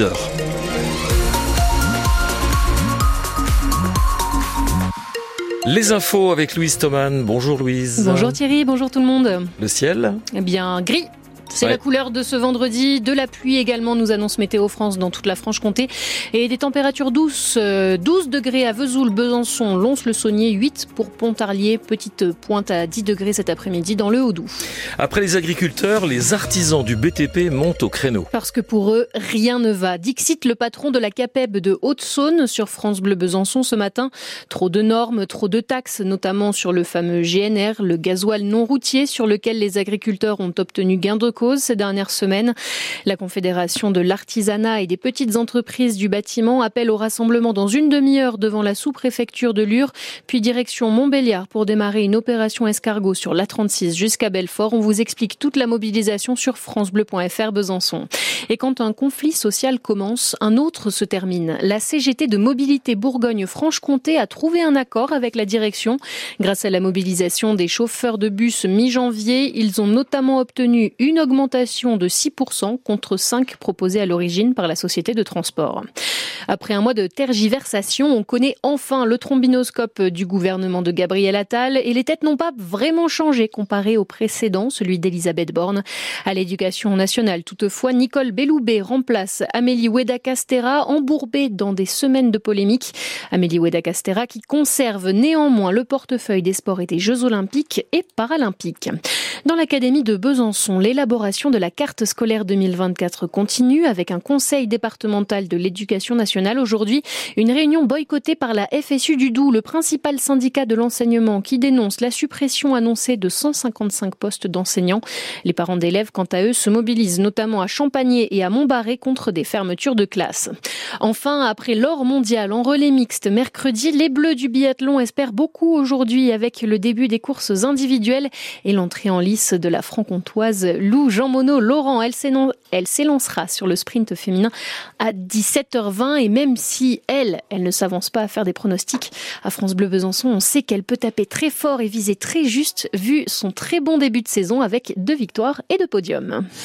heures. Les infos avec Louise Thoman. Bonjour Louise. Bonjour Thierry, bonjour tout le monde. Le ciel Eh bien, gris c'est Ouais. la couleur de ce vendredi, de la pluie également, nous annonce Météo France dans toute la Franche-Comté. Et des températures douces, euh, 12 degrés à Vesoul, Besançon, Lons-le-Saunier, 8 pour Pontarlier, petite pointe à 10 degrés cet après-midi dans le Haut-Doubs. Après les agriculteurs, les artisans du BTP montent au créneau. Parce que pour eux, rien ne va. Dixit, le patron de la CAPEB de Haute-Saône sur France Bleu Besançon ce matin. Trop de normes, trop de taxes, notamment sur le fameux GNR, le gasoil non routier sur lequel les agriculteurs ont obtenu gain de cause ces dernières semaines. La Confédération de l'artisanat et des petites entreprises du bâtiment appelle au rassemblement dans une demi-heure devant la sous-préfecture de Lure, puis direction Montbéliard pour démarrer une opération escargot sur l'A36 jusqu'à Belfort. On vous explique toute la mobilisation sur francebleu.fr Besançon. Et quand un conflit social commence, un autre se termine. La CGT de mobilité Bourgogne-Franche-Comté a trouvé un accord avec la direction. Grâce à la mobilisation des chauffeurs de bus mi-janvier, ils ont notamment obtenu une augmentation de 6% contre 5 proposés à l'origine par la société de transport. Après un mois de tergiversation, on connaît enfin le trombinoscope du gouvernement de Gabriel Attal et les têtes n'ont pas vraiment changé comparé au précédent, celui d'Elisabeth Borne. À l'éducation nationale, toutefois, Nicole Belloubet remplace Amélie Oueda-Castera, embourbée dans des semaines de polémique. Amélie Oueda-Castera qui conserve néanmoins le portefeuille des sports et des Jeux olympiques et paralympiques. Dans l'académie de Besançon, l'élaboration de la carte scolaire 2024 continue avec un conseil départemental de l'éducation nationale aujourd'hui, une réunion boycottée par la FSU du Doubs, le principal syndicat de l'enseignement qui dénonce la suppression annoncée de 155 postes d'enseignants. Les parents d'élèves, quant à eux, se mobilisent notamment à Champagné et à Montbarré contre des fermetures de classes. Enfin, après l'or mondial en relais mixte mercredi, les Bleus du biathlon espèrent beaucoup aujourd'hui avec le début des courses individuelles et l'entrée en lice de la franc-comtoise Lou Jean Monod Laurent. Elle s'élancera sur le sprint féminin à 17h20 et même si elle, elle ne s'avance pas à faire des pronostics à France Bleu Besançon, on sait qu'elle peut taper très fort et viser très juste vu son très bon début de saison avec deux victoires et deux podiums.